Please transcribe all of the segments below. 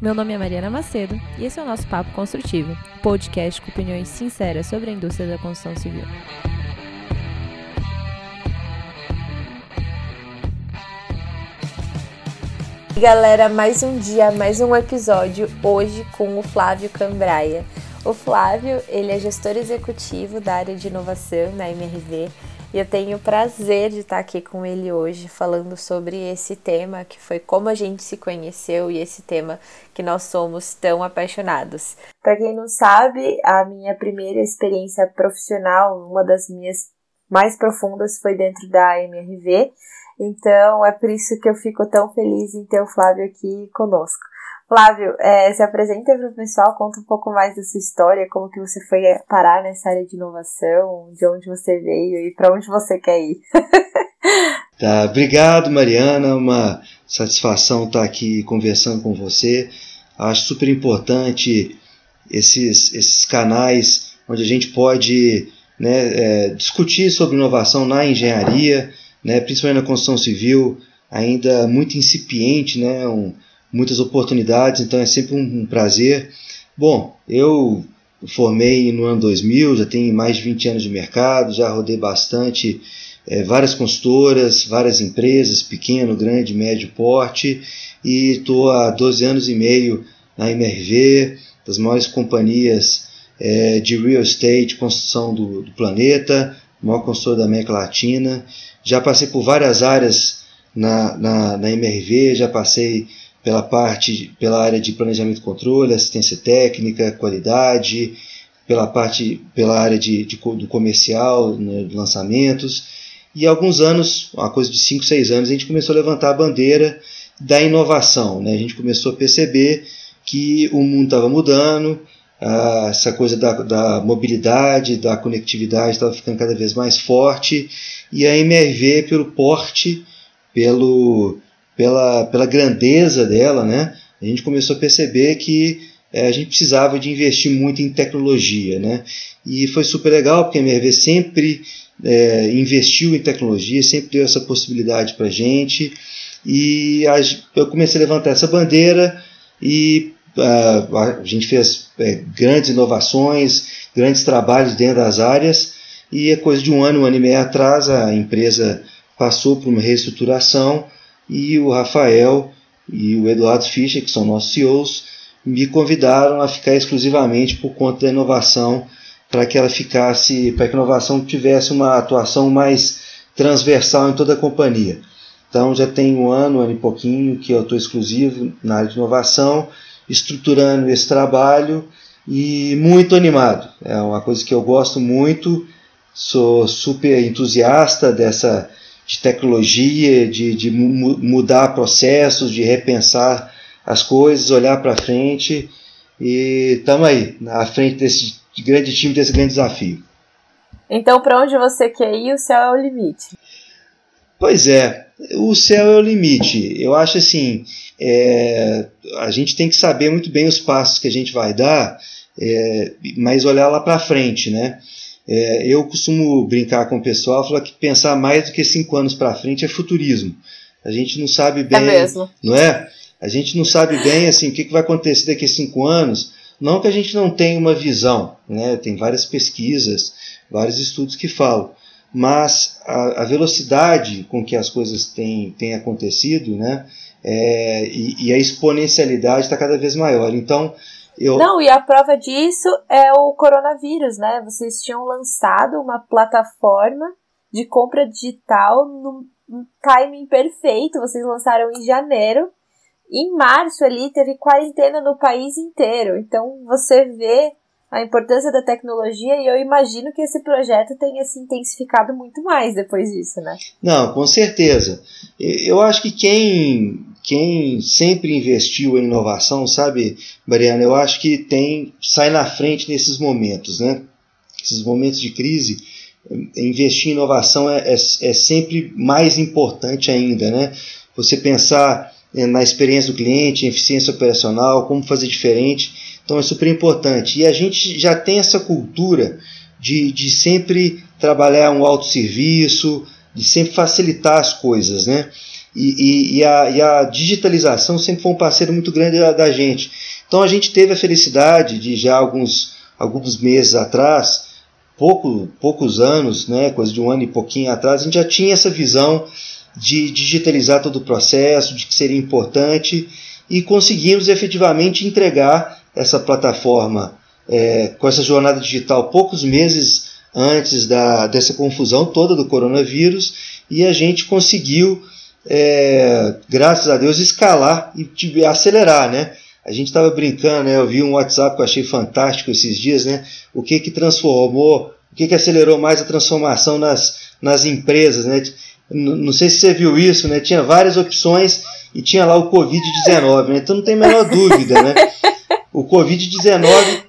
Meu nome é Mariana Macedo e esse é o nosso Papo Construtivo, podcast com opiniões sinceras sobre a indústria da construção civil. Galera, mais um dia, mais um episódio hoje com o Flávio Cambraia. O Flávio, ele é gestor executivo da área de inovação na MRV e eu tenho o prazer de estar aqui com ele hoje falando sobre esse tema que foi como a gente se conheceu e esse tema que nós somos tão apaixonados. Para quem não sabe, a minha primeira experiência profissional, uma das minhas mais profundas foi dentro da MRV. Então é por isso que eu fico tão feliz em ter o Flávio aqui conosco. Flávio, é, se apresenta para o pessoal, conta um pouco mais da sua história, como que você foi parar nessa área de inovação, de onde você veio e para onde você quer ir. tá, obrigado, Mariana, uma satisfação estar aqui conversando com você. Acho super importante esses, esses canais onde a gente pode né, é, discutir sobre inovação na engenharia, né, principalmente na construção civil, ainda muito incipiente, né, um, muitas oportunidades, então é sempre um, um prazer. Bom, eu formei no ano 2000, já tenho mais de 20 anos de mercado, já rodei bastante é, várias consultoras, várias empresas, pequeno, grande, médio porte, e estou há 12 anos e meio na MRV, das maiores companhias é, de real estate, construção do, do planeta, maior consultora da América Latina. Já passei por várias áreas na, na, na MRV, já passei pela parte, pela área de planejamento e controle, assistência técnica, qualidade, pela parte, pela área de, de do comercial, né, de lançamentos. E há alguns anos, uma coisa de 5, 6 anos, a gente começou a levantar a bandeira da inovação. Né? A gente começou a perceber que o mundo estava mudando, essa coisa da, da, mobilidade, da conectividade estava ficando cada vez mais forte, e a MRV, pelo porte, pelo pela, pela grandeza dela, né, a gente começou a perceber que é, a gente precisava de investir muito em tecnologia. Né? E foi super legal, porque a MRV sempre é, investiu em tecnologia, sempre deu essa possibilidade para a gente. E a, eu comecei a levantar essa bandeira e uh, a gente fez é, grandes inovações, grandes trabalhos dentro das áreas. E a coisa de um ano, um ano e meio atrás, a empresa passou por uma reestruturação e o Rafael e o Eduardo Fischer, que são nossos CEOs, me convidaram a ficar exclusivamente por conta da inovação, para que ela ficasse, para que a inovação tivesse uma atuação mais transversal em toda a companhia. Então já tem um ano, um ano e pouquinho que eu estou exclusivo na área de inovação, estruturando esse trabalho e muito animado. É uma coisa que eu gosto muito, sou super entusiasta dessa de tecnologia, de, de mudar processos, de repensar as coisas, olhar para frente e estamos aí, na frente desse grande time, desse grande desafio. Então, para onde você quer ir, o céu é o limite. Pois é, o céu é o limite. Eu acho assim, é, a gente tem que saber muito bem os passos que a gente vai dar, é, mas olhar lá para frente, né? É, eu costumo brincar com o pessoal, falar que pensar mais do que cinco anos para frente é futurismo. A gente não sabe bem, é não é? A gente não sabe bem assim o que, vai acontecer daqui a cinco anos. Não que a gente não tenha uma visão, né? Tem várias pesquisas, vários estudos que falam, mas a, a velocidade com que as coisas têm, têm acontecido, né? É, e, e a exponencialidade está cada vez maior. Então eu... Não, e a prova disso é o coronavírus, né? Vocês tinham lançado uma plataforma de compra digital no timing perfeito. Vocês lançaram em janeiro. Em março ali teve quarentena no país inteiro. Então você vê a importância da tecnologia e eu imagino que esse projeto tenha se intensificado muito mais depois disso, né? Não, com certeza. Eu acho que quem quem sempre investiu em inovação, sabe, Mariana, eu acho que tem sai na frente nesses momentos, né? Esses momentos de crise, investir em inovação é, é, é sempre mais importante ainda, né? Você pensar eh, na experiência do cliente, em eficiência operacional, como fazer diferente, então é super importante. E a gente já tem essa cultura de, de sempre trabalhar um autosserviço, de sempre facilitar as coisas, né? E, e, e, a, e, a, digitalização sempre foi um parceiro muito grande da, da, gente. Então a gente teve a felicidade de já alguns, alguns meses atrás, pouco, poucos anos, né, coisa de um ano e pouquinho atrás, a gente já tinha essa visão de digitalizar todo o processo, de que seria importante, e conseguimos efetivamente entregar essa plataforma é, com essa jornada digital poucos meses antes da, dessa confusão toda do coronavírus, e a gente conseguiu é, graças a Deus, escalar e acelerar, né? A gente estava brincando, né? Eu vi um WhatsApp que eu achei fantástico esses dias, né? O que que transformou, o que que acelerou mais a transformação nas, nas empresas, né? Não sei se você viu isso, né? Tinha várias opções e tinha lá o Covid-19, né? Então não tem a menor dúvida, né? O Covid-19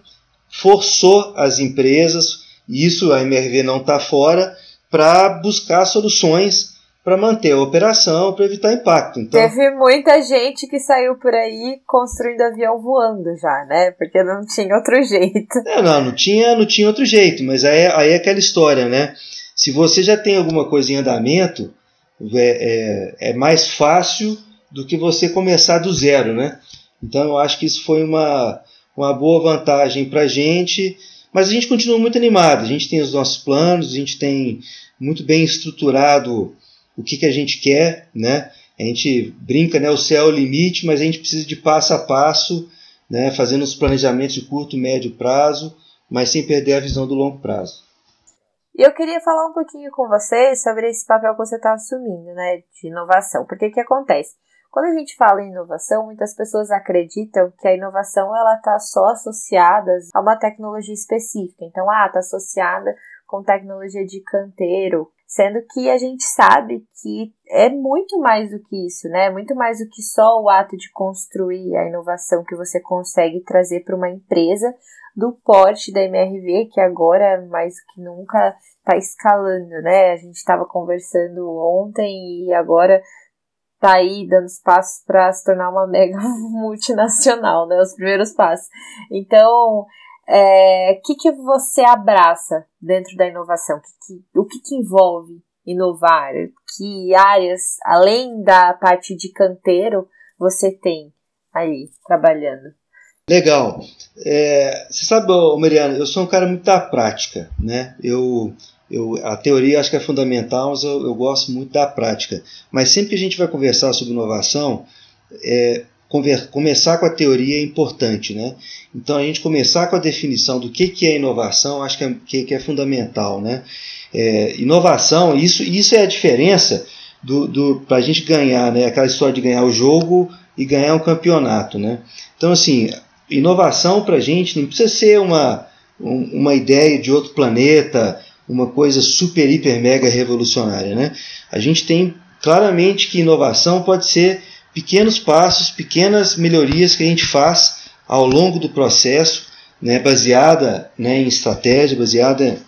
forçou as empresas, e isso a MRV não está fora, para buscar soluções para manter a operação, para evitar impacto. Então... Teve muita gente que saiu por aí construindo avião voando já, né? Porque não tinha outro jeito. É, não, não tinha, não tinha outro jeito, mas aí, aí é aquela história, né? Se você já tem alguma coisa em andamento, é, é, é mais fácil do que você começar do zero, né? Então eu acho que isso foi uma, uma boa vantagem para a gente, mas a gente continua muito animado. A gente tem os nossos planos, a gente tem muito bem estruturado o que, que a gente quer, né? A gente brinca, né? O céu é o limite, mas a gente precisa de passo a passo, né? Fazendo os planejamentos de curto, médio prazo, mas sem perder a visão do longo prazo. E eu queria falar um pouquinho com você sobre esse papel que você está assumindo, né? De inovação. Porque que acontece? Quando a gente fala em inovação, muitas pessoas acreditam que a inovação ela está só associada a uma tecnologia específica. Então, ah, está associada com tecnologia de canteiro, Sendo que a gente sabe que é muito mais do que isso, né? Muito mais do que só o ato de construir a inovação que você consegue trazer para uma empresa do porte da MRV, que agora mais do que nunca está escalando, né? A gente estava conversando ontem e agora tá aí dando passos para se tornar uma mega multinacional, né? Os primeiros passos. Então, é, que, que você abraça dentro da inovação? Que, que, o que, que envolve inovar? Que áreas, além da parte de canteiro, você tem aí trabalhando? Legal. É, você sabe, Mariana, eu sou um cara muito da prática, né? Eu, eu, a teoria acho que é fundamental, mas eu, eu gosto muito da prática. Mas sempre que a gente vai conversar sobre inovação, é, começar com a teoria é importante, né? Então a gente começar com a definição do que, que é inovação, acho que é, que, que é fundamental, né? É, inovação, isso, isso é a diferença do, do para a gente ganhar, né? Aquela história de ganhar o jogo e ganhar um campeonato, né? Então assim, inovação para a gente não precisa ser uma, uma ideia de outro planeta, uma coisa super, hiper, mega revolucionária, né? A gente tem claramente que inovação pode ser pequenos passos, pequenas melhorias que a gente faz ao longo do processo, né, baseada né, em estratégia, baseada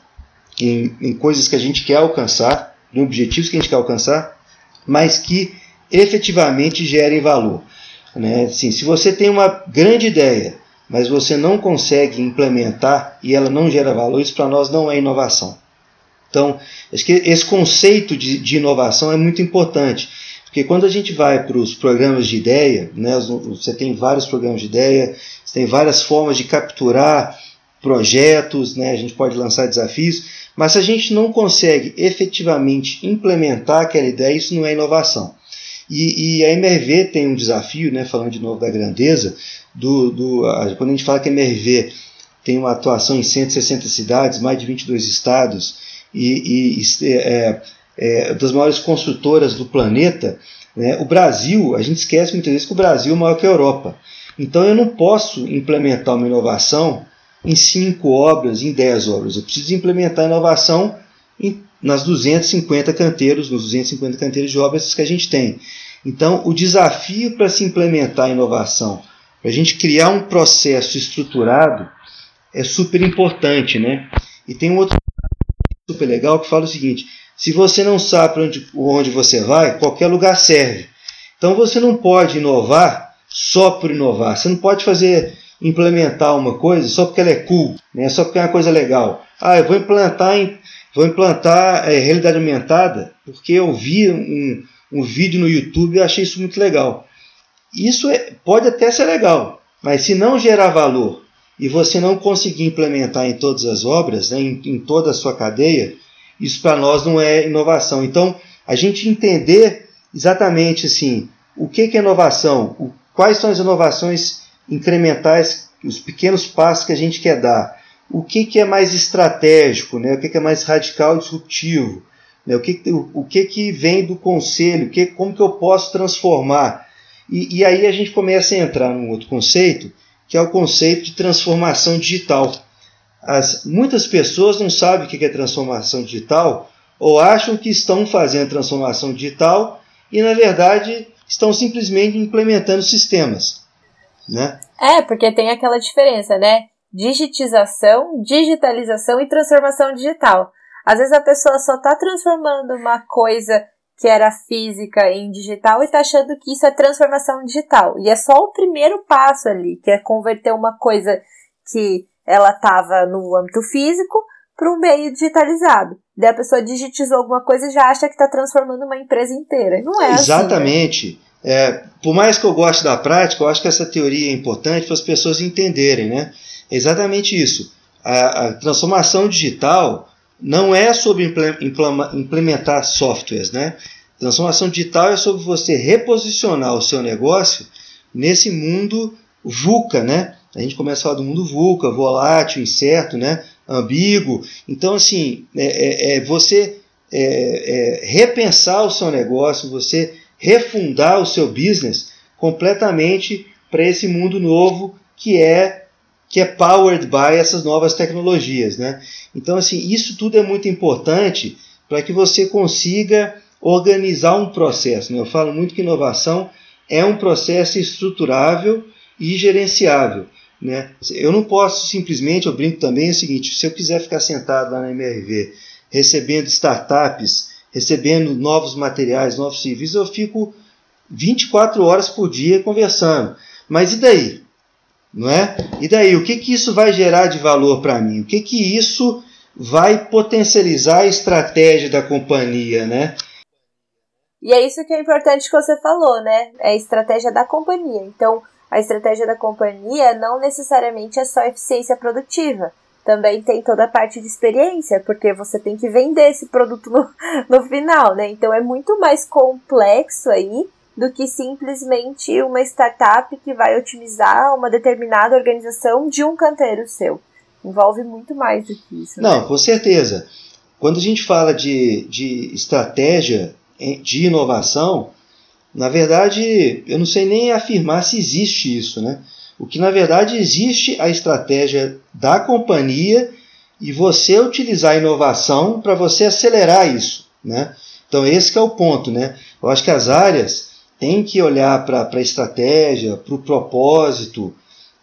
em, em coisas que a gente quer alcançar, em objetivos que a gente quer alcançar, mas que efetivamente gerem valor. Né? Assim, se você tem uma grande ideia, mas você não consegue implementar e ela não gera valor, isso para nós não é inovação. Então, acho que esse conceito de, de inovação é muito importante. Porque quando a gente vai para os programas de ideia, né, você tem vários programas de ideia, você tem várias formas de capturar projetos, né, a gente pode lançar desafios, mas se a gente não consegue efetivamente implementar aquela ideia, isso não é inovação. E, e a MRV tem um desafio, né, falando de novo da grandeza, do, do, a, quando a gente fala que a MRV tem uma atuação em 160 cidades, mais de 22 estados, e, e é, é, das maiores construtoras do planeta, né, o Brasil, a gente esquece muitas vezes que o Brasil é maior que a Europa. Então eu não posso implementar uma inovação em cinco obras, em dez obras. Eu preciso implementar inovação em, nas 250 canteiros, nos 250 canteiros de obras que a gente tem. Então o desafio para se implementar a inovação, para a gente criar um processo estruturado, é super importante, né? E tem um outro super legal que fala o seguinte: se você não sabe onde, onde você vai, qualquer lugar serve. Então você não pode inovar só por inovar. Você não pode fazer implementar uma coisa só porque ela é cool, né? só porque é uma coisa legal. Ah, eu vou implantar, vou implantar é, realidade aumentada porque eu vi um, um vídeo no YouTube, eu achei isso muito legal. Isso é, pode até ser legal, mas se não gerar valor e você não conseguir implementar em todas as obras, né, em, em toda a sua cadeia, isso para nós não é inovação. Então, a gente entender exatamente assim, o que, que é inovação, o, quais são as inovações incrementais, os pequenos passos que a gente quer dar, o que, que é mais estratégico, né, o que, que é mais radical disruptivo, né, o, que, o, o que, que vem do conselho, que, como que eu posso transformar. E, e aí a gente começa a entrar num outro conceito, que é o conceito de transformação digital. As, muitas pessoas não sabem o que é transformação digital ou acham que estão fazendo transformação digital e, na verdade, estão simplesmente implementando sistemas. Né? É, porque tem aquela diferença, né? Digitização, digitalização e transformação digital. Às vezes a pessoa só está transformando uma coisa que era física em digital e está achando que isso é transformação digital. E é só o primeiro passo ali, que é converter uma coisa que ela estava no âmbito físico para um meio digitalizado. Daí a pessoa digitizou alguma coisa e já acha que está transformando uma empresa inteira. Não é Exatamente. Assim, né? É, por mais que eu goste da prática, eu acho que essa teoria é importante para as pessoas entenderem, né? É exatamente isso. A, a, transformação digital não é sobre implementar softwares, né? Transformação digital é sobre você reposicionar o seu negócio nesse mundo VUCA, né? A gente começa a falar do mundo VUCA, volátil, incerto, né? ambíguo. Então, assim, é, é, é você é, é, repensar o seu negócio, você refundar o seu business completamente para esse mundo novo que é que é powered by essas novas tecnologias, né? Então assim, isso tudo é muito importante para que você consiga organizar um processo. Né? Eu falo muito que inovação é um processo estruturável e gerenciável. Né? Eu não posso simplesmente, eu brinco também, é o seguinte: se eu quiser ficar sentado lá na MRV recebendo startups recebendo novos materiais, novos serviços, eu fico 24 horas por dia conversando. Mas e daí? Não é? E daí, o que, que isso vai gerar de valor para mim? O que, que isso vai potencializar a estratégia da companhia, né? E é isso que é importante que você falou, né? É a estratégia da companhia. Então, a estratégia da companhia não necessariamente é só eficiência produtiva também tem toda a parte de experiência, porque você tem que vender esse produto no, no final, né? Então é muito mais complexo aí do que simplesmente uma startup que vai otimizar uma determinada organização de um canteiro seu. Envolve muito mais do que isso. Não, né? com certeza. Quando a gente fala de, de estratégia de inovação, na verdade, eu não sei nem afirmar se existe isso, né? O que na verdade existe a estratégia da companhia e você utilizar a inovação para você acelerar isso, né? Então esse é o ponto, né? Eu acho que as áreas têm que olhar para a estratégia, para o propósito,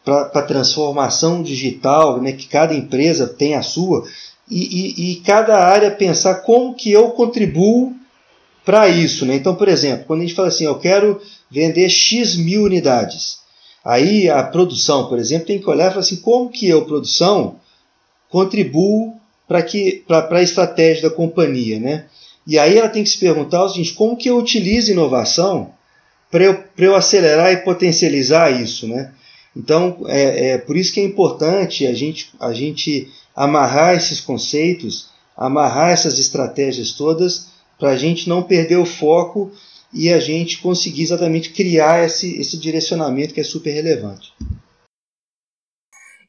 para a transformação digital, né? Que cada empresa tem a sua e, e, e cada área pensar como que eu contribuo para isso, né? Então, por exemplo, quando a gente fala assim, eu quero vender x mil unidades, Aí a produção, por exemplo, tem que olhar e falar assim, como que eu, produção, contribuo para a estratégia da companhia, né? E aí ela tem que se perguntar o como que eu utilizo inovação para eu, eu acelerar e potencializar isso, né? Então, é, é por isso que é importante a gente, a gente amarrar esses conceitos, amarrar essas estratégias todas, para a gente não perder o foco e a gente conseguir exatamente criar esse, esse direcionamento que é super relevante.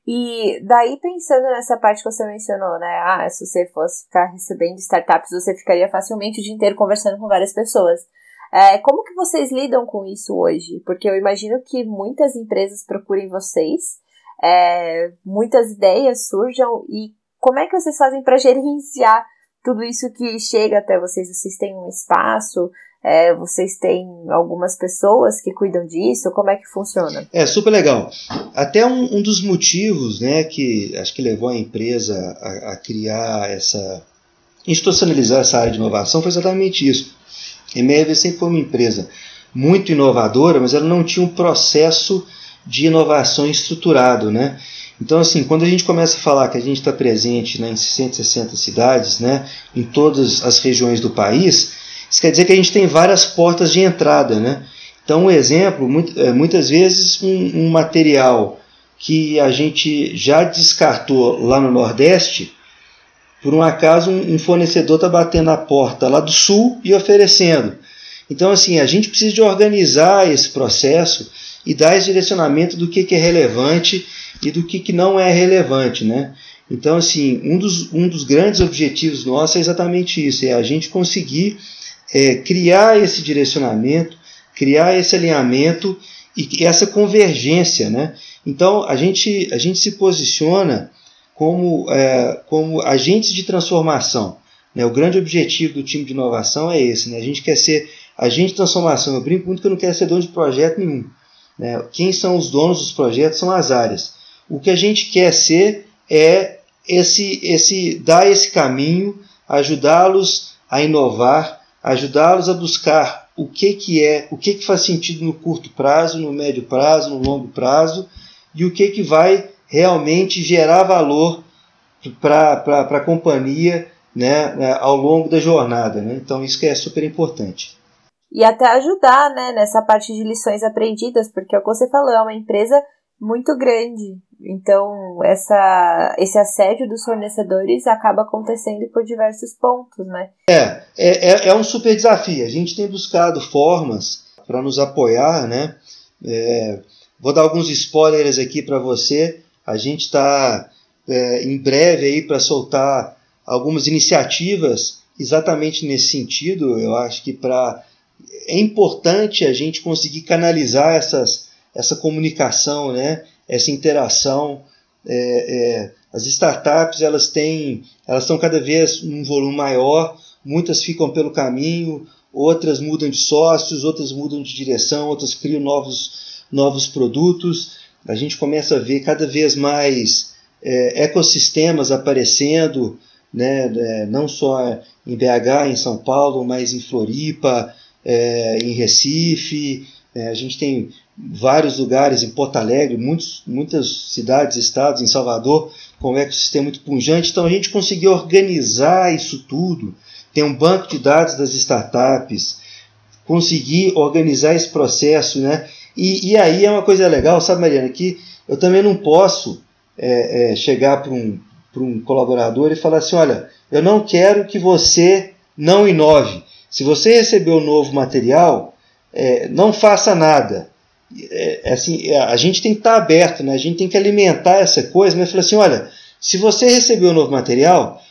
E daí pensando nessa parte que você mencionou, né? Ah, se você fosse ficar recebendo startups, você ficaria facilmente o dia inteiro conversando com várias pessoas. É, como que vocês lidam com isso hoje? Porque eu imagino que muitas empresas procurem vocês, é, muitas ideias surjam e como é que vocês fazem para gerenciar tudo isso que chega até vocês? Vocês têm um espaço? É, vocês têm algumas pessoas que cuidam disso? Como é que funciona? É super legal. Até um, um dos motivos né, que acho que levou a empresa a, a, criar essa. institucionalizar essa área de inovação foi exatamente isso. A MRV sempre foi uma empresa muito inovadora, mas ela não tinha um processo de inovação estruturado. Né? Então, assim, quando a gente começa a falar que a gente está presente né, em 160 cidades, né, em todas as regiões do país, Isso quer dizer que a gente tem várias portas de entrada, né? Então, um exemplo, é, muitas vezes um, um material que a gente já descartou lá no Nordeste, por um acaso um fornecedor está batendo na porta lá do Sul e oferecendo. Então, assim, a gente precisa de organizar esse processo e dar esse direcionamento do que, que é relevante e do que, que não é relevante, né? Então, assim, um dos, um dos grandes objetivos nossos é exatamente isso, é a gente conseguir é, criar esse direcionamento, criar esse alinhamento e essa convergência, né? Então, a gente, a gente se posiciona como, é, como agentes de transformação. Né? O grande objetivo do time de inovação é esse, né? A gente quer ser agente de transformação. Eu brinco muito que eu não quero ser dono de projeto nenhum. Né? Quem são os donos dos projetos são as áreas. O que a gente quer ser é esse, esse dar esse caminho, ajudá-los a inovar, ajudá-los a buscar o que, que é, o que, que faz sentido no curto prazo, no médio prazo, no longo prazo, e o que, que vai realmente gerar valor para a companhia né, né, ao longo da jornada. Né? Então isso que é super importante. E até ajudar né, nessa parte de lições aprendidas, porque é o que você falou, é uma empresa muito grande. Então, essa, esse assédio dos fornecedores acaba acontecendo por diversos pontos, né? É, é, é um super desafio. A gente tem buscado formas para nos apoiar, né? É, vou dar alguns spoilers aqui para você. A gente está é, em breve aí para soltar algumas iniciativas exatamente nesse sentido. Eu acho que para é importante a gente conseguir canalizar essas essa comunicação, né? Essa interação. É, é, as startups elas têm, elas estão cada vez um volume maior, muitas ficam pelo caminho, outras mudam de sócios, outras mudam de direção, outras criam novos, novos produtos. A gente começa a ver cada vez mais é, ecossistemas aparecendo, né, é, não só em BH, em São Paulo, mas em Floripa, é, em Recife, é, a gente tem vários lugares em Porto Alegre, muitos, muitas cidades, estados, em Salvador, com um ecossistema muito pungente. Então a gente conseguiu organizar isso tudo, ter um banco de dados das startups, conseguir organizar esse processo, né? E, e aí é uma coisa legal, sabe, Mariana, que eu também não posso é, é, chegar para um, um colaborador e falar assim: olha, eu não quero que você não inove. Se você recebeu um novo material, é, não faça nada. É, é, assim, é, a gente tem que estar aberto, né? a gente tem que alimentar essa coisa, mas falar assim, olha, se você recebeu um novo material,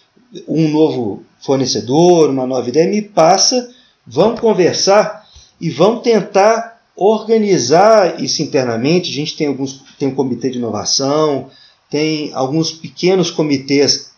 um novo fornecedor, uma nova ideia, me passa, vamos conversar e vamos tentar organizar isso internamente. A gente tem alguns tem um comitê de inovação, tem alguns pequenos comitês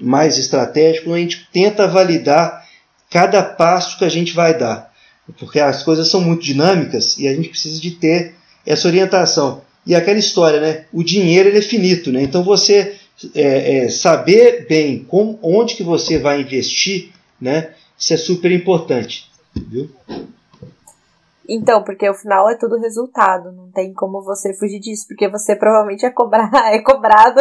mais estratégicos, a gente tenta validar cada passo que a gente vai dar porque as coisas são muito dinâmicas e a gente precisa de ter essa orientação. E aquela história, né? O dinheiro ele é finito, né? Então você é, é, saber bem onde que você vai investir, né? Isso é super importante, viu? Então, porque o final é tudo resultado, não tem como você fugir disso, porque você provavelmente é, cobrar, é cobrado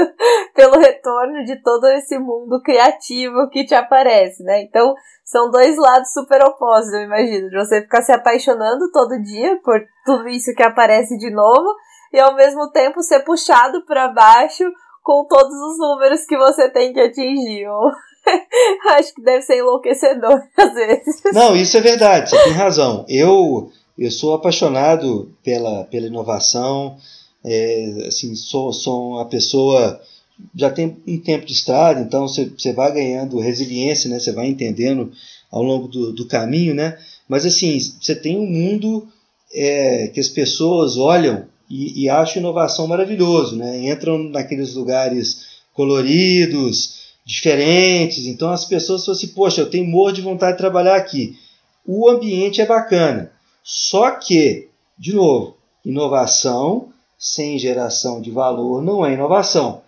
pelo retorno de todo esse mundo criativo que te aparece, né? Então, são dois lados super opostos, eu imagino. De você ficar se apaixonando todo dia por tudo isso que aparece de novo e ao mesmo tempo ser puxado para baixo com todos os números que você tem que atingir. Acho que deve ser enlouquecedor às vezes. Não, isso é verdade, você tem razão. Eu eu sou apaixonado pela, pela inovação, é, assim, sou, sou uma pessoa já tem um tempo de estrada, então você, vai ganhando resiliência, né? Você vai entendendo ao longo do, do caminho, né? Mas assim, você tem um mundo é, que as pessoas olham e, e acham inovação maravilhoso, né? Entram naqueles lugares coloridos, diferentes. Então as pessoas falam assim, poxa, eu tenho morro de vontade de trabalhar aqui. O ambiente é bacana. Só que, de novo, inovação sem geração de valor não é inovação.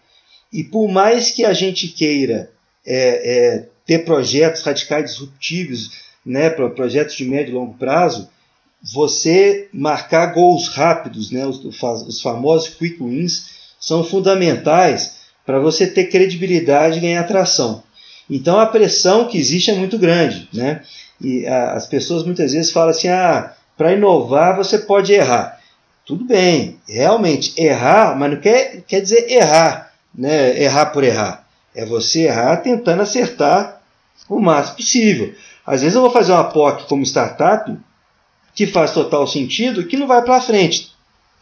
E por mais que a gente queira é, é, ter projetos radicais disruptivos, né, projetos de médio e longo prazo, você marcar gols rápidos, né, os, os famosos quick wins, são fundamentais para você ter credibilidade e ganhar atração. Então a pressão que existe é muito grande, né? E a, as pessoas muitas vezes falam assim: ah, para inovar você pode errar. Tudo bem, realmente errar, mas não quer, quer dizer errar, né? Errar por errar. É você errar tentando acertar o máximo possível. Às vezes eu vou fazer uma POC como startup que faz total sentido, que não vai para frente.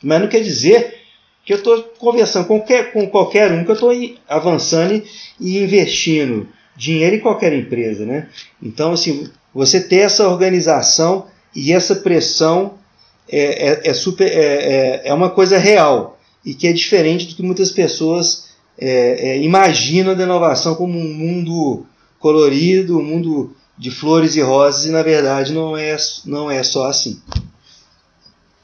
Mas não quer dizer que eu estou conversando com qualquer, com qualquer um, que eu estou avançando e investindo dinheiro em qualquer empresa. Né? Então, assim, você ter essa organização e essa pressão é, é, é super, é, é, é uma coisa real e que é diferente do que muitas pessoas é, é, imaginam da inovação como um mundo colorido, um mundo de flores e rosas, e na verdade não é, não é só assim.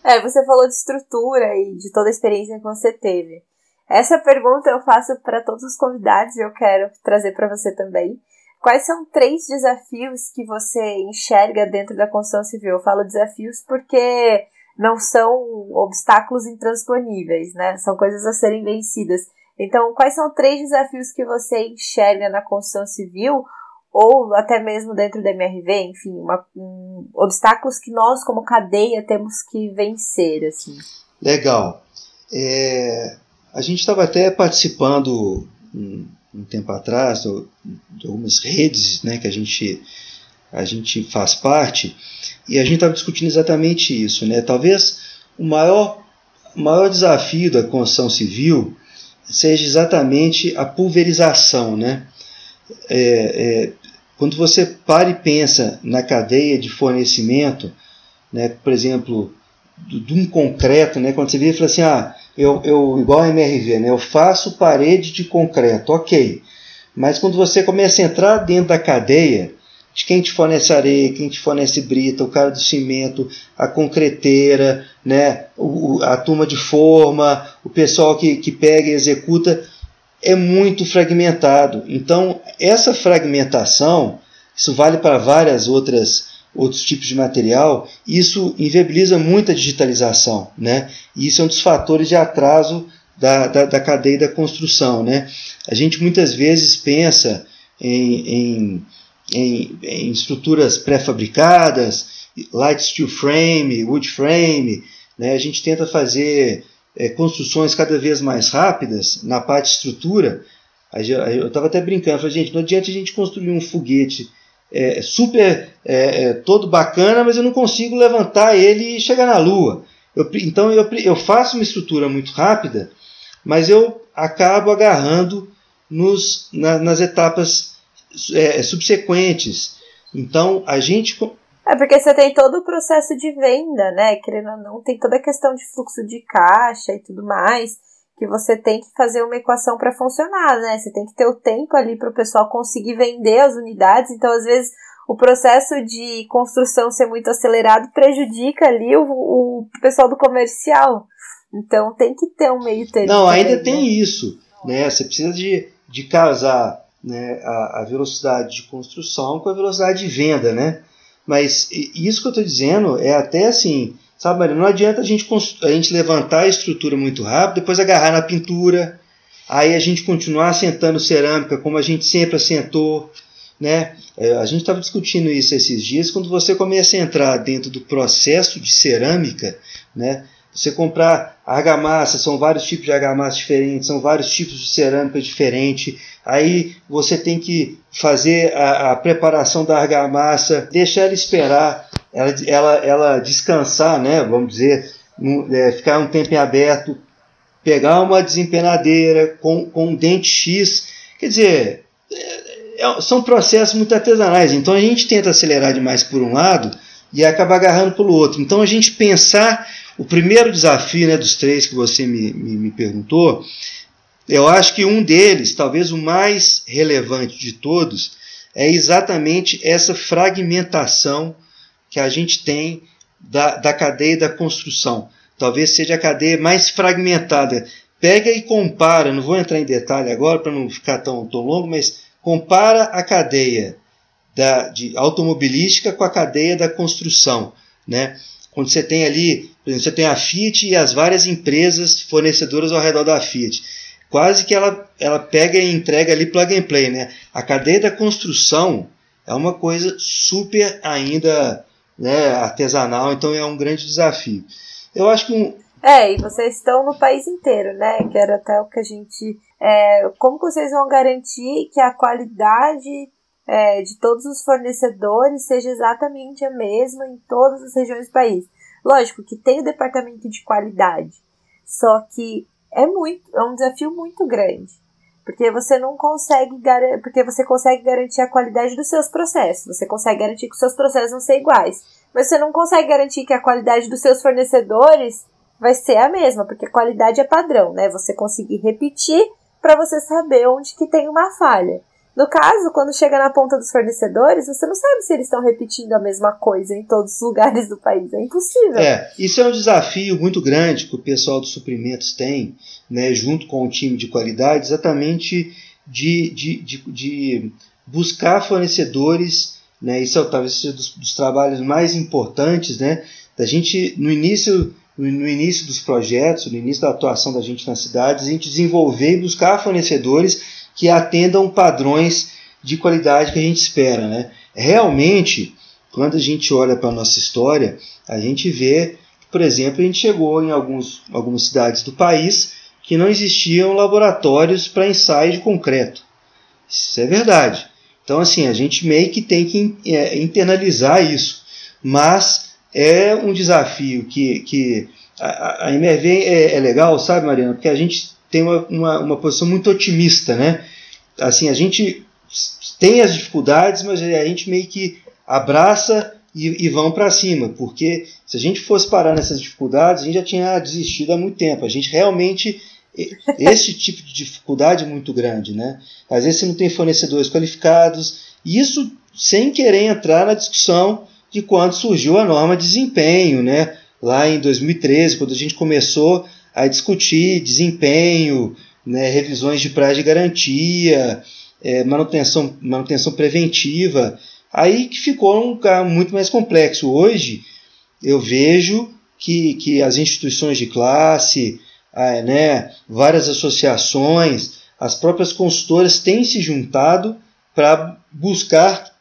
É, você falou de estrutura e de toda a experiência que você teve. Essa pergunta eu faço para todos os convidados e eu quero trazer para você também. Quais são três desafios que você enxerga dentro da construção civil? Eu falo desafios porque não são obstáculos intransponíveis, né? São coisas a serem vencidas. Então, quais são três desafios que você enxerga na construção civil ou até mesmo dentro da MRV, enfim, uma, um, obstáculos que nós como cadeia temos que vencer, assim. Legal. É, a gente estava até participando um, tempo atrás do, de algumas redes, né, que a gente a gente faz parte e a gente estava discutindo exatamente isso, né? Talvez o maior o maior desafio da construção civil seja exatamente a pulverização, né? É, é, quando você para e pensa na cadeia de fornecimento, né, por exemplo, de um concreto, né, quando você vira e fala assim, ah, eu, eu, igual a MRV, né, eu faço parede de concreto, ok. Mas quando você começa a entrar dentro da cadeia, de quem te fornece areia, quem te fornece brita, o cara do cimento, a concreteira, né, o, a turma de forma, o pessoal que, que pega e executa, é muito fragmentado. Então, essa fragmentação, isso vale para várias outras outros tipos de material, isso inviabiliza muito a digitalização, né? E isso é um dos fatores de atraso da, da, da cadeia da construção, né? A gente muitas vezes pensa em, em, em, em estruturas pré-fabricadas, light steel frame, wood frame, né? A gente tenta fazer é, construções cada vez mais rápidas na parte de estrutura, eu estava até brincando, falei, gente, não adianta a gente construir um foguete é, super é, é, todo bacana, mas eu não consigo levantar ele e chegar na Lua. Eu, então eu, eu faço uma estrutura muito rápida, mas eu acabo agarrando nos, na, nas etapas é, subsequentes. Então a gente é porque você tem todo o processo de venda, né? Querendo ou não, tem toda a questão de fluxo de caixa e tudo mais, que você tem que fazer uma equação para funcionar, né? Você tem que ter o tempo ali para o pessoal conseguir vender as unidades. Então, às vezes, o processo de construção ser muito acelerado prejudica ali o, o pessoal do comercial. Então, tem que ter um meio termo. Não, ainda né? tem isso, né? Você precisa de, de casar né, a, a velocidade de construção com a velocidade de venda, né? Mas isso que eu estou dizendo é até assim, sabe, Maria? Não adianta a gente, a gente levantar a estrutura muito rápido, depois agarrar na pintura, aí a gente continuar assentando cerâmica como a gente sempre assentou. Né? É, a gente estava discutindo isso esses dias. Quando você começa a entrar dentro do processo de cerâmica, né? Você comprar argamassa, são vários tipos de argamassa diferentes, são vários tipos de cerâmica diferente. Aí você tem que fazer a, a preparação da argamassa, deixar ela esperar, ela, ela, ela descansar, né? Vamos dizer, é, ficar um tempo em aberto, pegar uma desempenadeira com, com um dente X. Quer dizer, é, é, são processos muito artesanais. Então a gente tenta acelerar demais por um lado e acaba agarrando pelo outro. Então a gente pensar o primeiro desafio né, dos três que você me, me, me perguntou, eu acho que um deles, talvez o mais relevante de todos, é exatamente essa fragmentação que a gente tem da, da cadeia da construção. Talvez seja a cadeia mais fragmentada. Pega e compara, não vou entrar em detalhe agora para não ficar tão, tão longo, mas compara a cadeia da, de automobilística com a cadeia da construção. Né? Quando você tem ali, por exemplo, você tem a Fiat e as várias empresas fornecedoras ao redor da Fiat. Quase que ela, ela pega e entrega ali plug and play, né? A cadeia da construção é uma coisa super ainda né, artesanal, então é um grande desafio. Eu acho que um, é, e vocês estão no país inteiro, né? Que era até o que a gente. É, como que vocês vão garantir que a qualidade é, de todos os fornecedores seja exatamente a mesma em todas as regiões do país? Lógico que tem o departamento de qualidade, só que é muito, é um desafio muito grande. Porque você não consegue porque você consegue garantir a qualidade dos seus processos. Você consegue garantir que os seus processos vão ser iguais. Mas você não consegue garantir que a qualidade dos seus fornecedores vai ser a mesma, porque qualidade é padrão, né? Você conseguir repetir para você saber onde que tem uma falha. No caso, quando chega na ponta dos fornecedores, você não sabe se eles estão repetindo a mesma coisa em todos os lugares do país. É impossível. É, isso é um desafio muito grande que o pessoal dos suprimentos tem, né, junto com o time de qualidade, exatamente de, de, de, de buscar fornecedores. Né, isso é talvez seja dos, dos trabalhos mais importantes, né? Da gente, no início no início dos projetos, no início da atuação da gente nas cidades, a gente desenvolver e buscar fornecedores que atendam padrões de qualidade que a gente espera. Né? Realmente, quando a gente olha para a nossa história, a gente vê, por exemplo, a gente chegou em alguns, algumas cidades do país que não existiam laboratórios para ensaio de concreto. Isso é verdade. Então, assim, a gente meio que tem que é, internalizar isso. Mas é um desafio que, que a, a MRV é, é, legal, sabe, Mariana? Porque a gente tem uma, uma, uma, posição muito otimista, né? Assim, a gente tem as dificuldades, mas a gente meio que abraça e, e vão para cima, porque se a gente fosse parar nessas dificuldades, a gente já tinha desistido há muito tempo. A gente realmente esse tipo de dificuldade é muito grande, né? Às vezes você não tem fornecedores qualificados, isso sem querer entrar na discussão de quando surgiu a norma de desempenho, né? lá em 2013, quando a gente começou a discutir desempenho, né, revisões de prazo de garantia, é, manutenção, manutenção preventiva, aí que ficou um lugar muito mais complexo. Hoje eu vejo que, que as instituições de classe, ah, né, várias associações, as próprias consultoras têm se juntado para buscar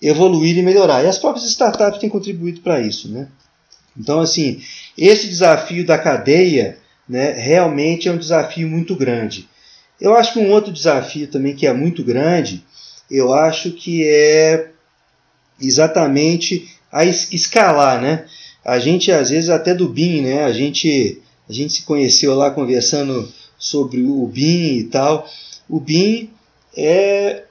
evoluir e melhorar. E as próprias startups têm contribuído para isso. Né? Então, assim, esse desafio da cadeia né, realmente é um desafio muito grande. Eu acho que um outro desafio também que é muito grande, eu acho que é exatamente a escalar, né? A gente às vezes até do BIM, né? A gente a gente se conheceu lá conversando sobre o BIM e tal. O BIM é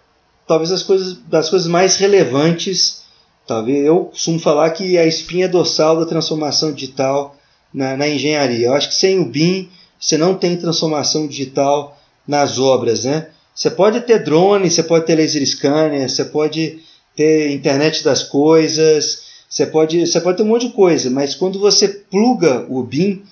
talvez as coisas, das coisas mais relevantes. Talvez eu costumo falar que é a espinha dorsal da transformação digital na, na engenharia. Eu acho que sem o BIM você não tem transformação digital nas obras, né? Você pode ter drone, você pode ter laser scanner, você pode ter internet das coisas, você pode, você pode ter um monte de coisa, mas quando você pluga o BIM,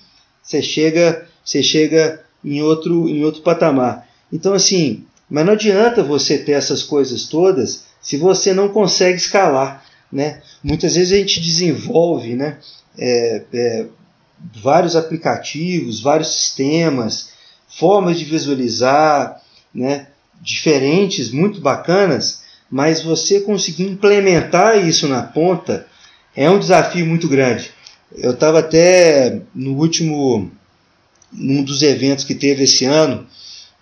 você chega, você chega em outro, em outro patamar. Então assim, mas não adianta você ter essas coisas todas se você não consegue escalar. Né? Muitas vezes a gente desenvolve né, é, é, vários aplicativos, vários sistemas, formas de visualizar né, diferentes, muito bacanas, mas você conseguir implementar isso na ponta é um desafio muito grande. Eu estava até no último, num dos eventos que teve esse ano,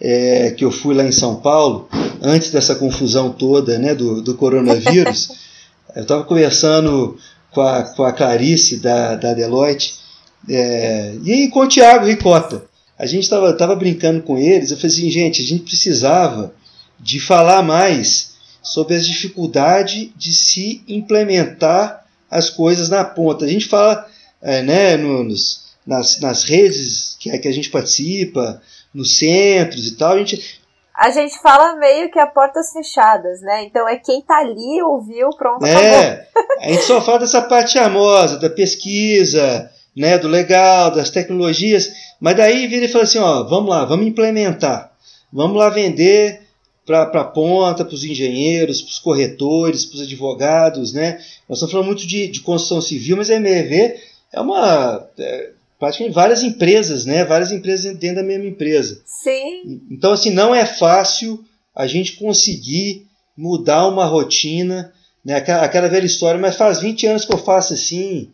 é, que eu fui lá em São Paulo, antes dessa confusão toda né, do, do coronavírus, eu estava conversando com a, com a Clarice da, da Deloitte é, e com o Tiago Ricota. A gente estava tava brincando com eles, eu falei assim, gente, a gente precisava de falar mais sobre as dificuldades de se implementar as coisas na ponta. A gente fala é, né, nos, nas, nas redes que, que a gente participa, nos centros e tal, a gente. A gente fala meio que a portas fechadas, né? Então é quem tá ali, ouviu, pronto, é, A gente só fala dessa parte charmosa, da pesquisa, né, do legal, das tecnologias, mas daí vira e fala assim, ó, vamos lá, vamos implementar. Vamos lá vender para a ponta, para os engenheiros, para os corretores, para os advogados, né? Nós estamos falando muito de, de construção civil, mas a MRV é uma. É, praticamente várias empresas, né? Várias empresas dentro da mesma empresa. Sim. Então, assim, não é fácil a gente conseguir mudar uma rotina, né? Aquela, aquela velha história, mas faz 20 anos que eu faço assim.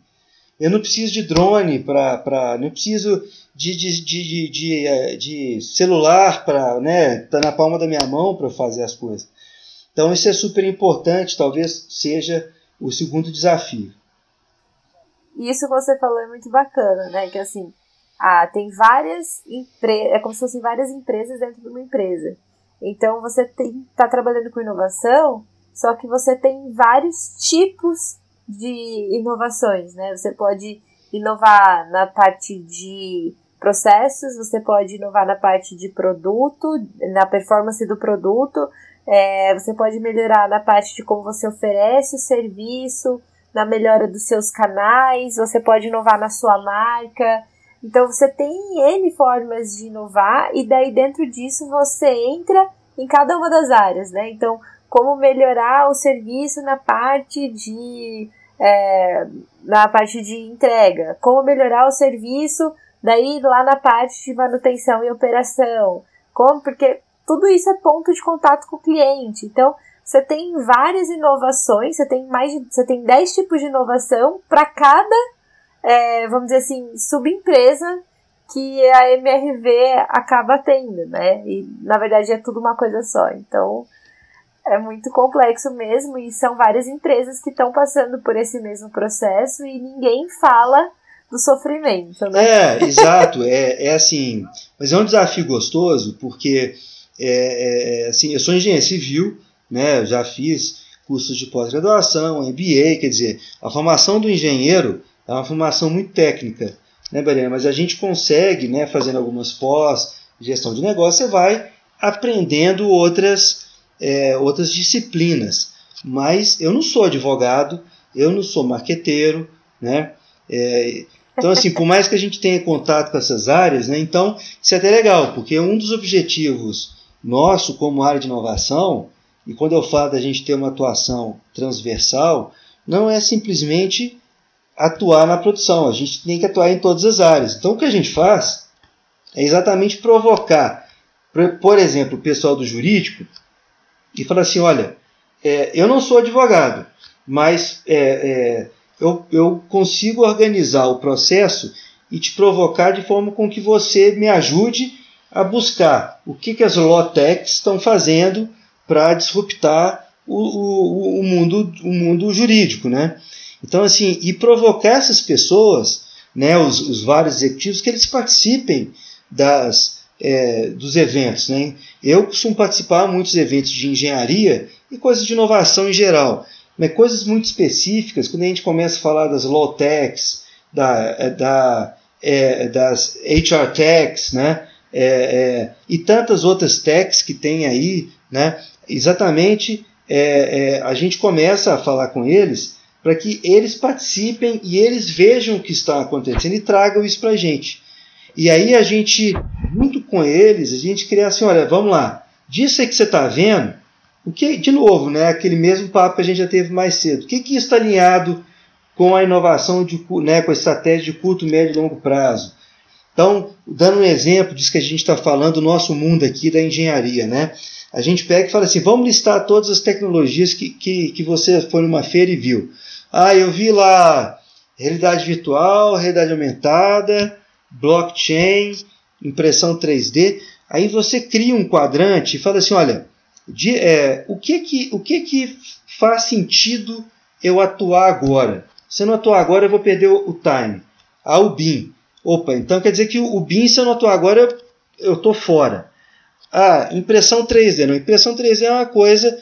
Eu não preciso de drone para. Não preciso de, de, de, de, eh, de celular para. Né, tá na palma da minha mão para fazer as coisas. Então, isso é super importante, talvez seja o segundo desafio. Isso que você falou é muito bacana, né? Que assim, ah, tem várias empresas, é como se fossem várias empresas dentro de uma empresa. Então você está trabalhando com inovação, só que você tem vários tipos de inovações, né? Você pode inovar na parte de processos, você pode inovar na parte de produto, na performance do produto, é, você pode melhorar na parte de como você oferece o serviço, na melhora dos seus canais, você pode inovar na sua marca. Então você tem N formas de inovar e daí dentro disso você entra em cada uma das áreas, né? Então, como melhorar o serviço na parte de é, na parte de entrega, como melhorar o serviço daí lá na parte de manutenção e operação, como porque tudo isso é ponto de contato com o cliente. Então, você tem várias inovações, você tem mais de, você tem 10 tipos de inovação para cada, é, vamos dizer assim, subempresa que a MRV acaba tendo, né? E na verdade é tudo uma coisa só. Então é muito complexo mesmo e são várias empresas que estão passando por esse mesmo processo e ninguém fala do sofrimento, né? É, exato. É, é assim, mas é um desafio gostoso porque é, é, assim, eu sou engenheiro civil, né? Eu já fiz cursos de pós-graduação, MBA, quer dizer, a formação do engenheiro é uma formação muito técnica, né, Mariana? Mas a gente consegue, né, fazendo algumas pós, gestão de negócio, você vai aprendendo outras, é, outras disciplinas. Mas eu não sou advogado, eu não sou marqueteiro, né? É, então, assim, por mais que a gente tenha contato com essas áreas, né, então isso é até legal, porque um dos objetivos nosso como área de inovação e quando eu falo da gente ter uma atuação transversal, não é simplesmente atuar na produção, a gente tem que atuar em todas as áreas. Então o que a gente faz é exatamente provocar, por exemplo, o pessoal do jurídico e falar assim: olha, é, eu não sou advogado, mas é, é, eu, eu consigo organizar o processo e te provocar de forma com que você me ajude a buscar o que, que as law techs estão fazendo para disruptar o, o, o, mundo, o mundo jurídico, né? Então, assim, e provocar essas pessoas, né, os, os vários executivos, que eles participem das, é, dos eventos. Né? Eu costumo participar de muitos eventos de engenharia e coisas de inovação em geral, mas coisas muito específicas, quando a gente começa a falar das low techs, da, é, da, é, das HR techs, né? É, é, e tantas outras techs que tem aí, né? exatamente é, a gente começa a falar com eles para que eles participem e eles vejam o que está acontecendo e tragam isso para a gente. E aí a gente, junto com eles, a gente cria assim, olha, vamos lá, disso aí que você está vendo, o que, de novo, né, aquele mesmo papo que a gente já teve mais cedo, o que, que está alinhado com a inovação, de, né, com a estratégia de curto, médio e longo prazo? Então, dando um exemplo disso que a gente está falando, o nosso mundo aqui da engenharia, né? A gente pega e fala assim: vamos listar todas as tecnologias que, que, que você foi numa feira e viu. Ah, eu vi lá realidade virtual, realidade aumentada, blockchain, impressão 3D. Aí você cria um quadrante e fala assim: olha, de, é, o, que, que, o que, que faz sentido eu atuar agora? Se eu não atuar agora, eu vou perder o, time. Ah, o BIM. Opa, então quer dizer que o, o BIM, se eu não atuar agora, eu estou fora. Ah, impressão 3D. Não, impressão 3D é uma coisa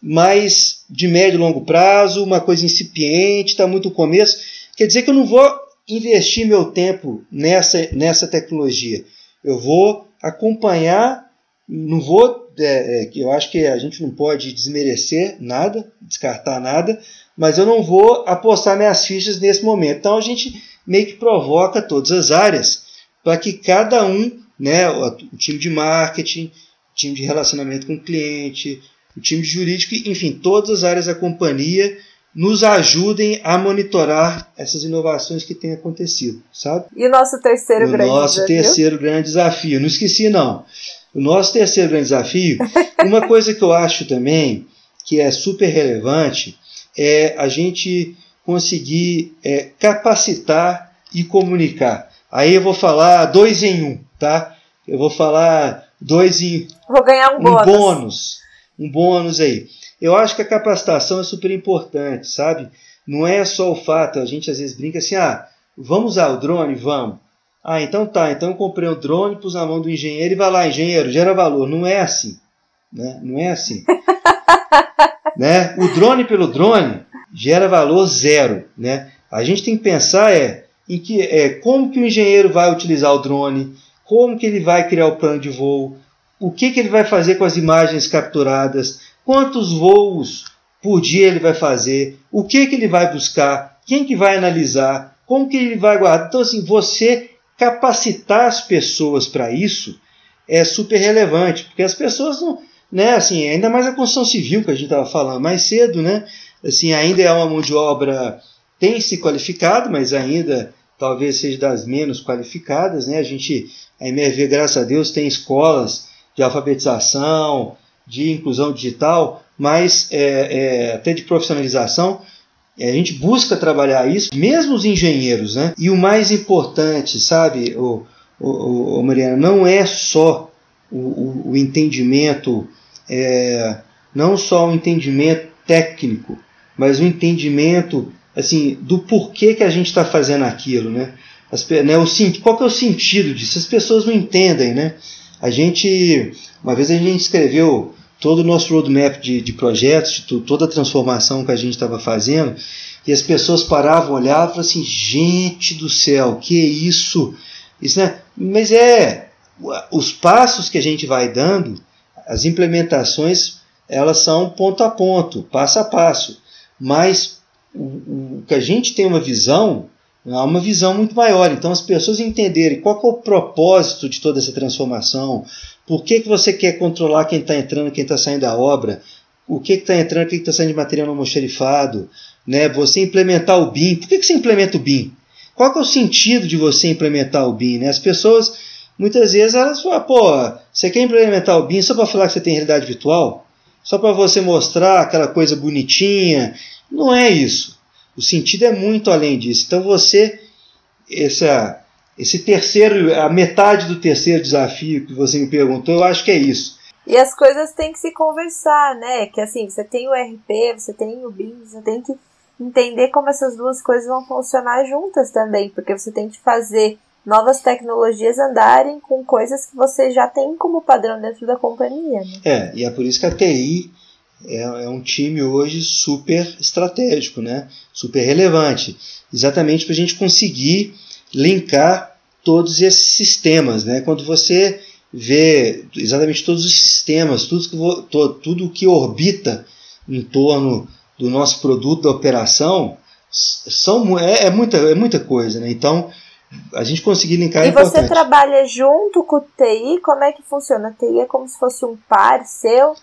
mais de médio e longo prazo, uma coisa incipiente, está muito no começo. Quer dizer que eu não vou investir meu tempo nessa, nessa tecnologia. Eu vou acompanhar, não vou. É, é, eu acho que a gente não pode desmerecer nada, descartar nada, mas eu não vou apostar minhas fichas nesse momento. Então a gente meio que provoca todas as áreas para que cada um né, o, time de marketing, o time de relacionamento com o cliente, o time jurídico, enfim, todas as áreas da companhia nos ajudem a monitorar essas inovações que têm acontecido, sabe? E o nosso terceiro o grande nosso desafio? terceiro grande desafio. Não esqueci, não. O nosso terceiro grande desafio, uma coisa que eu acho também que é super relevante é a gente conseguir é, capacitar e comunicar. Aí eu vou falar dois em um, tá? Eu vou falar dois em. Vou ganhar um, um bônus. bônus. Um bônus aí. Eu acho que a capacitação é super importante, sabe? Não é só o fato, a gente às vezes brinca assim, ah, vamos usar o drone? Vamos. Ah, então tá, então eu comprei um drone, pus na mão do engenheiro e vai lá, engenheiro, gera valor. Não é assim. Né? Não é assim. né? O drone pelo drone gera valor zero. Né? A gente tem que pensar é, em que, é, como que o engenheiro vai utilizar o drone, como que ele vai criar o plano de voo, o que, que ele vai fazer com as imagens capturadas, quantos voos por dia ele vai fazer, o que, que ele vai buscar, quem que vai analisar, como que ele vai guardar. Então, assim, você capacitar as pessoas para isso é super relevante, porque as pessoas não, né, assim, ainda mais a construção civil que a gente estava falando mais cedo, né, assim, ainda é uma mão de obra tem se qualificado, mas ainda talvez seja das menos qualificadas, né, a gente, a MRV, graças a Deus, tem escolas de alfabetização, de inclusão digital, mas é, é, até de profissionalização. A gente busca trabalhar isso, mesmo os engenheiros, né? E o mais importante, sabe, o, o, o Mariana, não é só o, o, o entendimento, é, não só o entendimento técnico, mas o entendimento assim do porquê que a gente está fazendo aquilo, né? As, né o, qual que é o sentido disso? As pessoas não entendem, né? A gente, uma vez a gente escreveu todo o nosso roadmap de, de projetos, de toda a transformação que a gente estava fazendo, e as pessoas paravam, olhavam e falavam assim: gente do céu, que isso? isso né? Mas é, os passos que a gente vai dando, as implementações, elas são ponto a ponto, passo a passo. Mas o, o que a gente tem uma visão, há uma visão muito maior. Então, as pessoas entenderem qual é o propósito de toda essa transformação, por que, que você quer controlar quem está entrando, quem está saindo da obra, o que está entrando, o que está saindo de material não né? você implementar o BIM. Por que, que você implementa o BIM? Qual é o sentido de você implementar o BIM? Né? As pessoas, muitas vezes, elas falam, pô, você quer implementar o BIM só para falar que você tem realidade virtual? Só para você mostrar aquela coisa bonitinha? Não é isso. O sentido é muito além disso. Então você, essa, esse terceiro, a metade do terceiro desafio que você me perguntou, eu acho que é isso. E as coisas têm que se conversar, né? Que assim, você tem o RP, você tem o BIM, você tem que entender como essas duas coisas vão funcionar juntas também, porque você tem que fazer novas tecnologias andarem com coisas que você já tem como padrão dentro da companhia. Né? É, e é por isso que a TI é, é um time hoje super estratégico, né? super relevante, exatamente para a gente conseguir linkar todos esses sistemas. Né? Quando você vê exatamente todos os sistemas, tudo que, tudo que orbita em torno do nosso produto da operação, são, é, é muita, é muita coisa. Né? Então, a gente conseguir linkar é E você trabalha junto com o TI? Como é que funciona? A TI é como se fosse um par seu?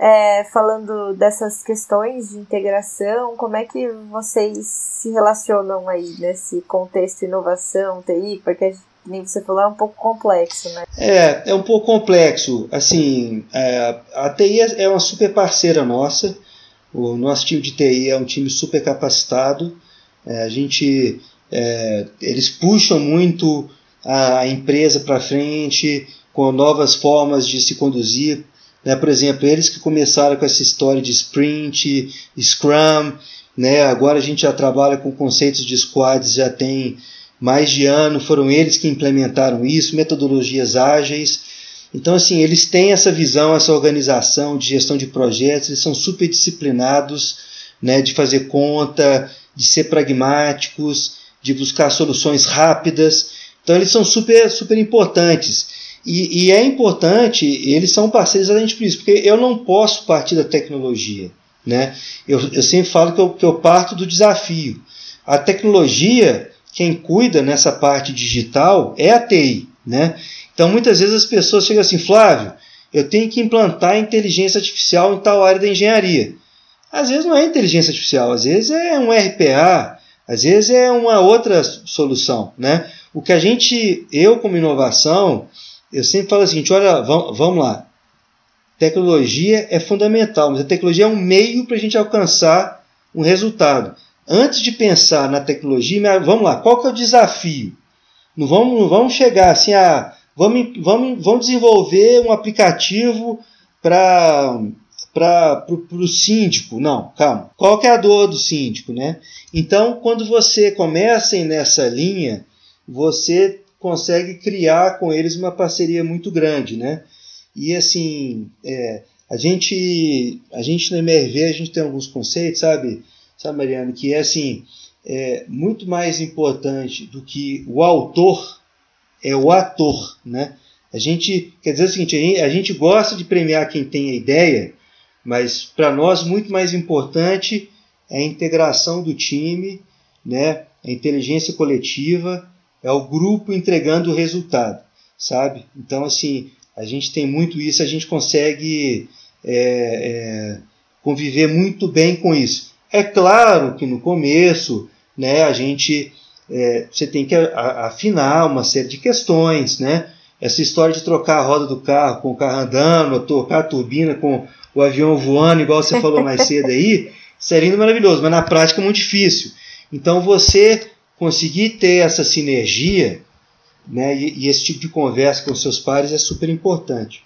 É, falando dessas questões de integração, como é que vocês se relacionam aí nesse contexto inovação, TI? Porque nem você falou, é um pouco complexo, né? É, é um pouco complexo. Assim, é, a TI é uma super parceira nossa. O nosso time de TI é um time super capacitado. É, a gente, é, eles puxam muito a empresa para frente com novas formas de se conduzir, né? Por exemplo, eles que começaram com essa história de sprint, scrum, né? agora a gente já trabalha com conceitos de squads, já tem mais de ano, foram eles que implementaram isso, metodologias ágeis. Então, assim, eles têm essa visão, essa organização de gestão de projetos, eles são super disciplinados né, de fazer conta, de ser pragmáticos, de buscar soluções rápidas. Então, eles são super, super importantes. E, e, é importante, eles são parceiros exatamente por isso, porque eu não posso partir da tecnologia. Né? Eu, eu sempre falo que eu, que eu parto do desafio. A tecnologia, quem cuida nessa parte digital é a TI. Né? Então muitas vezes as pessoas chegam assim, Flávio, eu tenho que implantar inteligência artificial em tal área da engenharia. Às vezes não é inteligência artificial, às vezes é um RPA, às vezes é uma outra solução, né? O que a gente, eu como inovação, eu sempre falo o seguinte, olha, vamos, lá, tecnologia é fundamental, mas a tecnologia é um meio para a gente alcançar um resultado. Antes de pensar na tecnologia, vamos lá, qual que é o desafio? Não vamos, não vamos chegar assim a vamos, vamos, vamos desenvolver um aplicativo para para o síndico. Não, calma. Qual que é a dor do síndico, né? Então, quando você começa nessa linha, você consegue criar com eles uma parceria muito grande, né? E assim, é, a gente, a gente na MRV a gente tem alguns conceitos, sabe, sabe, Mariana, que é assim, é muito mais importante do que o autor é o ator, né? A gente quer dizer o seguinte, a gente gosta de premiar quem tem a ideia, mas para nós muito mais importante é a integração do time, né? A inteligência coletiva, é o grupo entregando o resultado, sabe? Então assim, a gente tem muito isso, a gente consegue é, é, conviver muito bem com isso. É claro que no começo, né, a gente é, você tem que afinar uma série de questões, né? Essa história de trocar a roda do carro com o carro andando, trocar a turbina com o avião voando, igual você falou mais cedo aí, seria lindo maravilhoso, mas na prática é muito difícil. Então você conseguir ter essa sinergia né, e, e, esse tipo de conversa com seus pares é super importante.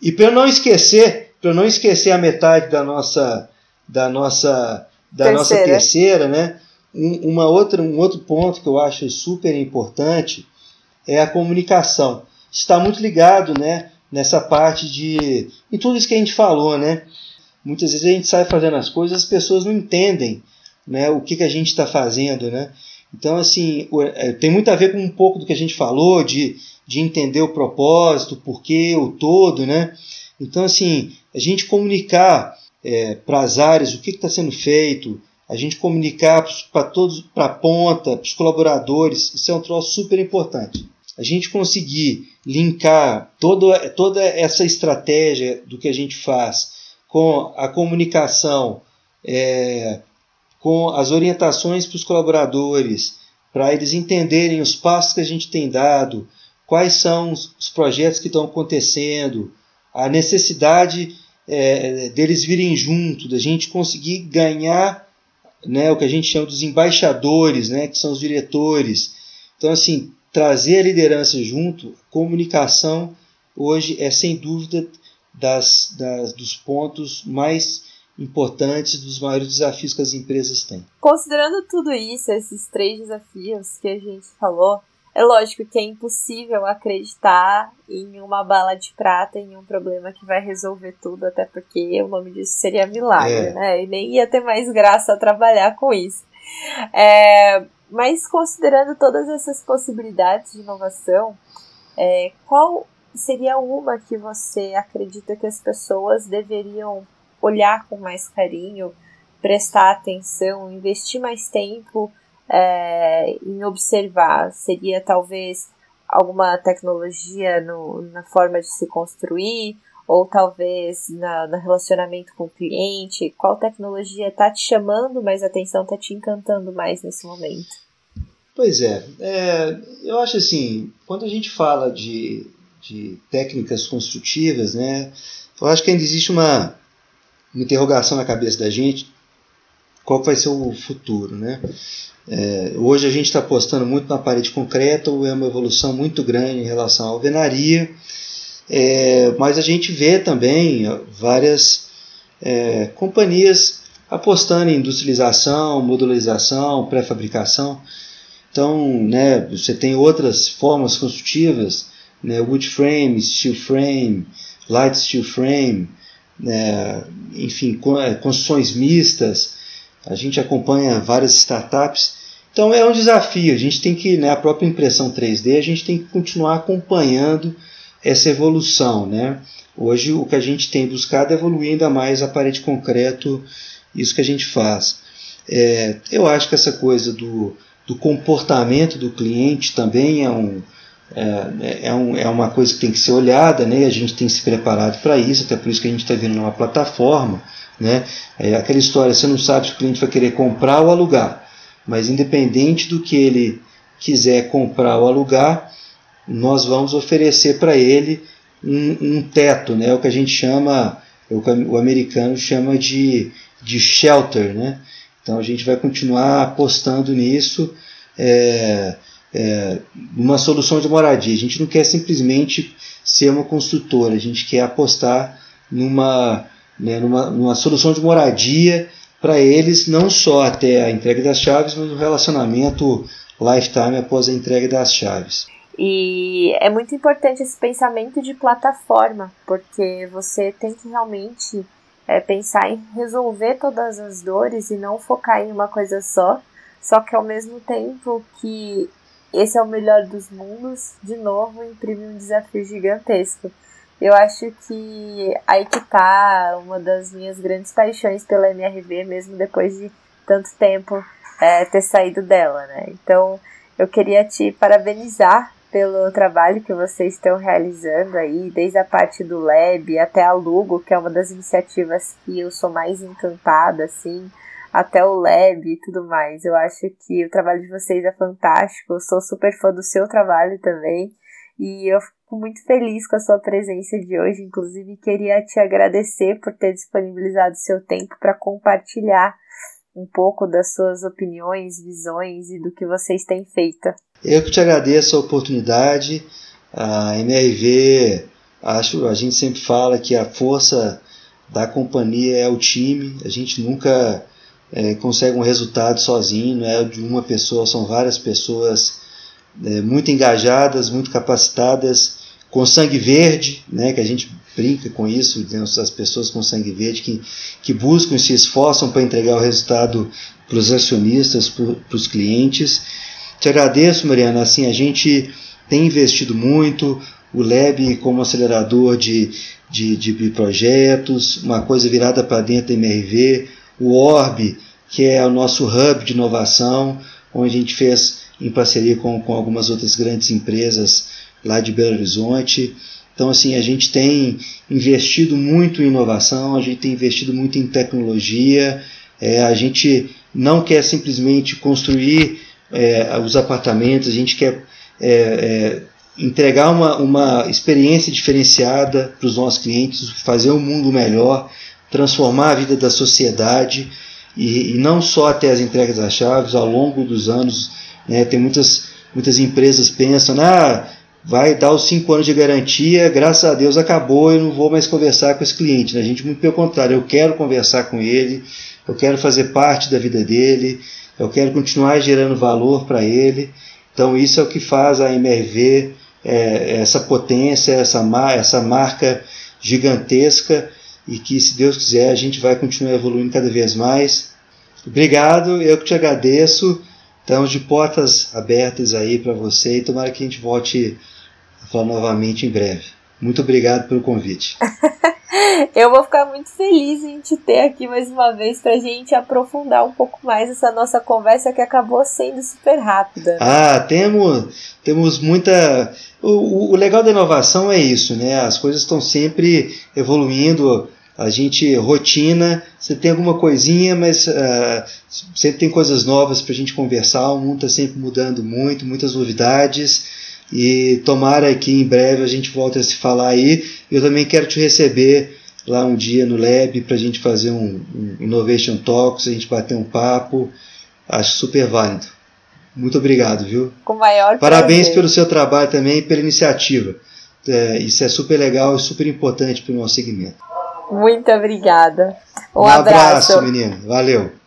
E para não esquecer, para não esquecer a metade da nossa da nossa da terceira. nossa terceira, né? Um, uma outra, um outro ponto que eu acho super importante é a comunicação. Está muito ligado, né, nessa parte de em tudo isso que a gente falou, né? Muitas vezes a gente sai fazendo as coisas, as pessoas não entendem, né, o que, que a gente está fazendo, né? Então, assim, é, tem muito a ver com um pouco do que a gente falou, de, de entender o propósito, o porquê, o todo, né? Então, assim, a gente comunicar é, para as áreas o que está sendo feito, a gente comunicar para todos, para a ponta, para os colaboradores, isso é um troço super importante. A gente conseguir linkar toda, toda essa estratégia do que a gente faz com a comunicação, é, com as orientações para os colaboradores, para eles entenderem os passos que a gente tem dado, quais são os projetos que estão acontecendo, a necessidade é, deles virem junto, da gente conseguir ganhar né, o que a gente chama dos embaixadores, né, que são os diretores. Então, assim, trazer a liderança junto, comunicação, hoje é sem dúvida das, das, dos pontos mais importantes dos maiores desafios que as empresas têm. Considerando tudo isso, esses três desafios que a gente falou, é lógico que é impossível acreditar em uma bala de prata, em um problema que vai resolver tudo, até porque o nome disso seria milagre, é. né? E nem ia ter mais graça trabalhar com isso. É, mas considerando todas essas possibilidades de inovação, é, qual seria uma que você acredita que as pessoas deveriam olhar com mais carinho, prestar atenção, investir mais tempo é, em observar. Seria talvez alguma tecnologia no, na forma de se construir, ou talvez na, no relacionamento com o cliente? Qual tecnologia está te chamando mais atenção, está te encantando mais nesse momento? Pois é, é, eu acho assim, quando a gente fala de, de técnicas construtivas, né, eu acho que ainda existe uma, uma interrogação na cabeça da gente qual vai ser o futuro, né? É, hoje a gente está apostando muito na parede concreta, é uma evolução muito grande em relação à alvenaria, é, mas a gente vê também várias é, companhias apostando em industrialização, modularização, pré-fabricação. Então, né, você tem outras formas construtivas, né, wood frame, steel frame, light steel frame, né, enfim, é, construções mistas. A gente acompanha várias startups. Então é um desafio. A gente tem que, né, a própria impressão 3D, a gente tem que continuar acompanhando essa evolução. Né? Hoje o que a gente tem buscado é evoluir ainda mais a parede concreto, isso que a gente faz. É, eu acho que essa coisa do, do comportamento do cliente também é um, é, é, um, é uma coisa que tem que ser olhada, né? a gente tem que se preparado para isso, até por isso que a gente está vindo numa plataforma. Né? É aquela história, você não sabe se o cliente vai querer comprar ou alugar, mas independente do que ele quiser comprar ou alugar, nós vamos oferecer para ele um, um, teto, né? o que a gente chama, o, o americano chama de, de shelter. Né? Então a gente vai continuar apostando nisso. É, é, uma solução de moradia. A gente não quer simplesmente ser uma construtora, a gente quer apostar numa, né, numa, numa solução de moradia para eles, não só até a entrega das chaves, mas o relacionamento lifetime após a entrega das chaves. E é muito importante esse pensamento de plataforma, porque você tem que realmente é, pensar em resolver todas as dores e não focar em uma coisa só. Só que ao mesmo tempo que esse é o melhor dos mundos, de novo, imprime um desafio gigantesco. Eu acho que aí que tá uma das minhas grandes paixões pela MRV, mesmo depois de tanto tempo é, ter saído dela, né? Então, eu queria te parabenizar pelo trabalho que vocês estão realizando aí, desde a parte do Lab até a Lugo, que é uma das iniciativas que eu sou mais encantada, assim, até o Lab e tudo mais. Eu acho que o trabalho de vocês é fantástico. Eu sou super fã do seu trabalho também. E eu fico muito feliz com a sua presença de hoje. Inclusive, queria te agradecer por ter disponibilizado seu tempo para compartilhar um pouco das suas opiniões, visões e do que vocês têm feito. Eu que te agradeço a oportunidade. A MRV, acho, a gente sempre fala que a força da companhia é o time. A gente nunca é, consegue um resultado sozinho, não é de uma pessoa, são várias pessoas é, muito engajadas, muito capacitadas, com sangue verde, né, que a gente brinca com isso, né, as pessoas com sangue verde que, que buscam e se esforçam para entregar o resultado para os acionistas, para os clientes. Te agradeço, Mariana. Assim, a gente tem investido muito, o Lab como acelerador de, de, de projetos, uma coisa virada para dentro da MRV, o Orb, que é o nosso hub de inovação, onde a gente fez em parceria com, com algumas outras grandes empresas lá de Belo Horizonte. Então, assim, a gente tem investido muito em inovação, a gente tem investido muito em tecnologia, é, a gente não quer simplesmente construir é, os apartamentos, a gente quer é, é entregar uma, uma experiência diferenciada para os nossos clientes, fazer um mundo melhor, transformar a vida da sociedade e, e não só até as entregas das chaves, ao longo dos anos, né, tem muitas, muitas empresas pensam, ah, vai dar os cinco anos de garantia, graças a Deus acabou, eu não vou mais conversar com esse cliente. Né? A gente, muito pelo contrário, eu quero conversar com ele, eu quero fazer parte da vida dele, eu quero continuar gerando valor para ele. Então, isso é o que faz a MRV, é, essa potência, essa, mar, essa marca gigantesca e que, se Deus quiser, a gente vai continuar evoluindo cada vez mais. Obrigado, eu que te agradeço. Estamos de portas abertas aí para você e tomara que a gente volte a falar novamente em breve. Muito obrigado pelo convite. eu vou ficar muito feliz em te ter aqui mais uma vez para a gente aprofundar um pouco mais essa nossa conversa que acabou sendo super rápida. Ah, temos, temos muita. O, o legal da inovação é isso, né? As coisas estão sempre evoluindo a gente rotina, você tem alguma coisinha, mas uh, sempre tem coisas novas para a gente conversar, o mundo está sempre mudando muito, muitas novidades, e tomara que em breve a gente volte a se falar aí. Eu também quero te receber lá um dia no Lab para a gente fazer um, um Innovation Talks, a gente bater um papo, acho super válido. Muito obrigado, viu? Com maior Parabéns prazer. pelo seu trabalho também e pela iniciativa. É, isso é super legal e super importante para o nosso segmento. Muito obrigada. Um, um abraço. abraço, menino. Valeu.